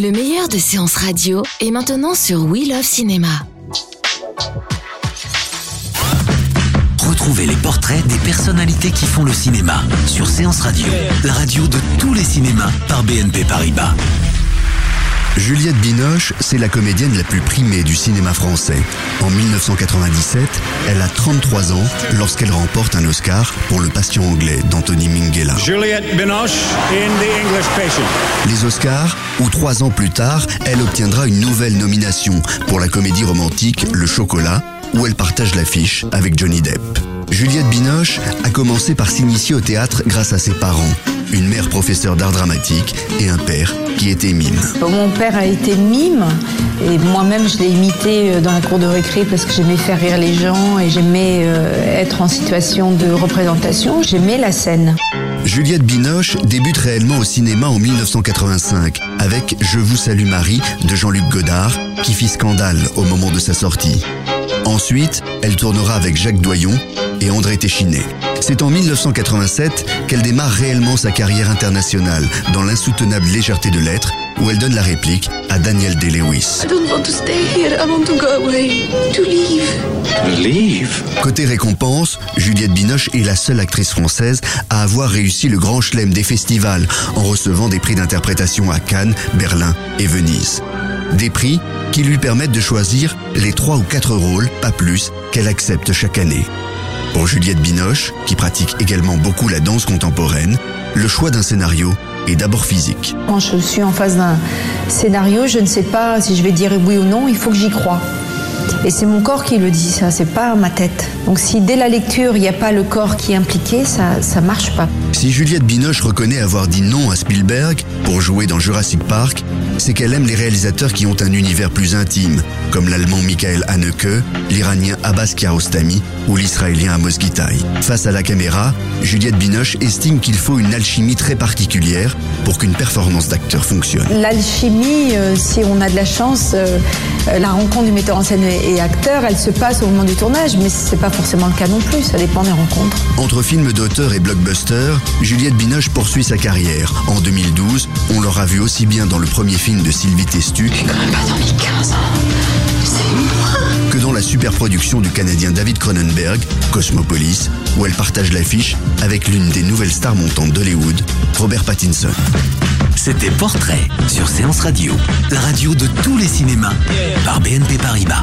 Le meilleur de séances radio est maintenant sur We Love Cinéma. Retrouvez les portraits des personnalités qui font le cinéma sur Séance Radio, la radio de tous les cinémas par BNP Paribas. Juliette Binoche, c'est la comédienne la plus primée du cinéma français. En 1997, elle a 33 ans lorsqu'elle remporte un Oscar pour Le Patient anglais d'Anthony Minghella. Juliette Binoche in The English Patient. Les Oscars, où trois ans plus tard, elle obtiendra une nouvelle nomination pour la comédie romantique Le Chocolat, où elle partage l'affiche avec Johnny Depp. Juliette Binoche a commencé par s'initier au théâtre grâce à ses parents, une mère professeure d'art dramatique et un père qui était mime. Mon père a été mime et moi-même je l'ai imité euh, dans la cour de récré parce que j'aimais faire rire les gens et j'aimais euh, être en situation de représentation. J'aimais la scène. Juliette Binoche débute réellement au cinéma en 1985 avec Je vous salue Marie de Jean-Luc Godard qui fit scandale au moment de sa sortie. Ensuite, elle tournera avec Jacques Doyon et André Téchiné. C'est en 1987 qu'elle démarre réellement sa carrière internationale dans l'insoutenable légèreté de l'être où elle donne la réplique à Daniel Day-Lewis. I don't want to stay here. I want to go away. Leave. Côté récompense, Juliette Binoche est la seule actrice française à avoir réussi le grand chelem des festivals en recevant des prix d'interprétation à Cannes, Berlin et Venise. Des prix qui lui permettent de choisir les trois ou quatre rôles, pas plus, qu'elle accepte chaque année. Pour Juliette Binoche, qui pratique également beaucoup la danse contemporaine, le choix d'un scénario est d'abord physique. Quand je suis en face d'un scénario, je ne sais pas si je vais dire oui ou non, il faut que j'y croie. Et c'est mon corps qui le dit, ça, c'est pas ma tête. Donc si dès la lecture, il n'y a pas le corps qui est impliqué, ça, ça marche pas. Si Juliette Binoche reconnaît avoir dit non à Spielberg pour jouer dans Jurassic Park, c'est qu'elle aime les réalisateurs qui ont un univers plus intime, comme l'allemand Michael Haneke, l'iranien Abbas Kiarostami ou l'israélien Amos Gitaï. Face à la caméra, Juliette Binoche estime qu'il faut une alchimie très particulière pour qu'une performance d'acteur fonctionne. L'alchimie, euh, si on a de la chance, euh, euh, la rencontre du metteur en scène et, et acteur, elle se passe au moment du tournage, mais c'est pas forcément le cas non plus, ça dépend des rencontres. Entre films d'auteur et blockbuster, Juliette Binoche poursuit sa carrière. En 2012, on l'aura vu aussi bien dans le premier film de Sylvie Testu Quand même pas dormi 15 ans. C'est moi. que dans la superproduction du Canadien David Cronenberg, Cosmopolis, où elle partage l'affiche avec l'une des nouvelles stars montantes d'Hollywood, Robert Pattinson. C'était Portrait sur Séance Radio, la radio de tous les cinémas par BNP Paribas.